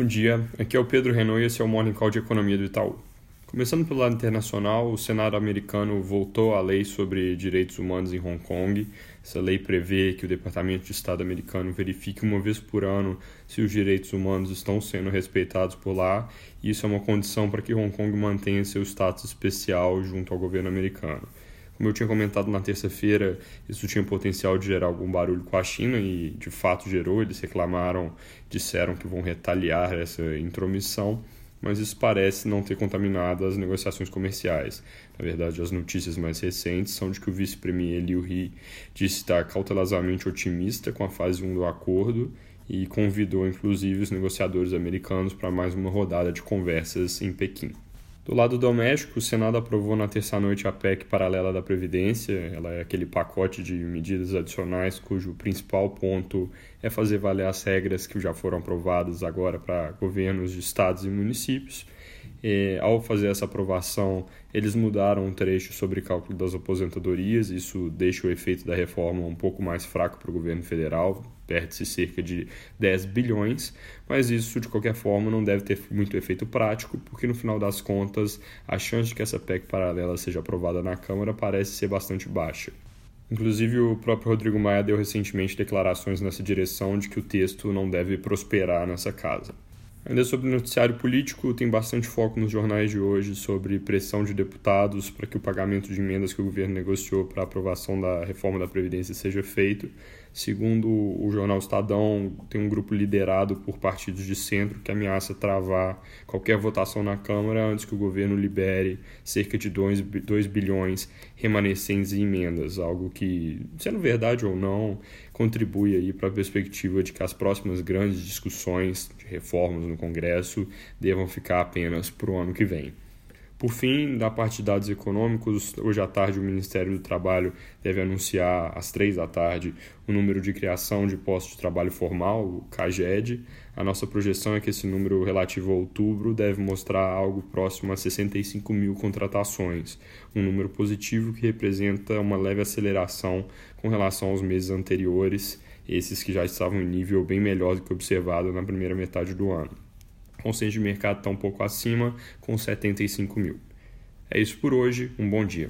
Bom dia, aqui é o Pedro Renault e esse é o Morning Call de Economia do Itaú. Começando pelo lado internacional, o Senado americano voltou à lei sobre direitos humanos em Hong Kong. Essa lei prevê que o Departamento de Estado americano verifique uma vez por ano se os direitos humanos estão sendo respeitados por lá, e isso é uma condição para que Hong Kong mantenha seu status especial junto ao governo americano. Como eu tinha comentado na terça-feira, isso tinha potencial de gerar algum barulho com a China e de fato gerou. Eles reclamaram, disseram que vão retaliar essa intromissão, mas isso parece não ter contaminado as negociações comerciais. Na verdade, as notícias mais recentes são de que o vice-premier Liu He disse estar cautelosamente otimista com a fase 1 do acordo e convidou inclusive os negociadores americanos para mais uma rodada de conversas em Pequim. Do lado doméstico, o Senado aprovou na terça-noite a PEC paralela da Previdência. Ela é aquele pacote de medidas adicionais cujo principal ponto é fazer valer as regras que já foram aprovadas agora para governos de estados e municípios. E, ao fazer essa aprovação, eles mudaram um trecho sobre cálculo das aposentadorias. Isso deixa o efeito da reforma um pouco mais fraco para o governo federal, perde-se cerca de 10 bilhões, mas isso de qualquer forma não deve ter muito efeito prático, porque no final das contas a chance de que essa PEC paralela seja aprovada na Câmara parece ser bastante baixa. Inclusive, o próprio Rodrigo Maia deu recentemente declarações nessa direção de que o texto não deve prosperar nessa casa. Ainda sobre o noticiário político, tem bastante foco nos jornais de hoje sobre pressão de deputados para que o pagamento de emendas que o governo negociou para a aprovação da reforma da Previdência seja feito. Segundo o jornal Estadão, tem um grupo liderado por partidos de centro que ameaça travar qualquer votação na Câmara antes que o governo libere cerca de 2 bilhões remanescentes em emendas, algo que, sendo verdade ou não, contribui aí para a perspectiva de que as próximas grandes discussões de reformas no Congresso devam ficar apenas para o ano que vem. Por fim, da parte de dados econômicos, hoje à tarde o Ministério do Trabalho deve anunciar às três da tarde o número de criação de postos de trabalho formal, o CAGED. A nossa projeção é que esse número relativo a outubro deve mostrar algo próximo a 65 mil contratações, um número positivo que representa uma leve aceleração com relação aos meses anteriores, esses que já estavam em nível bem melhor do que observado na primeira metade do ano. Consenso de mercado está um pouco acima, com 75 mil. É isso por hoje, um bom dia.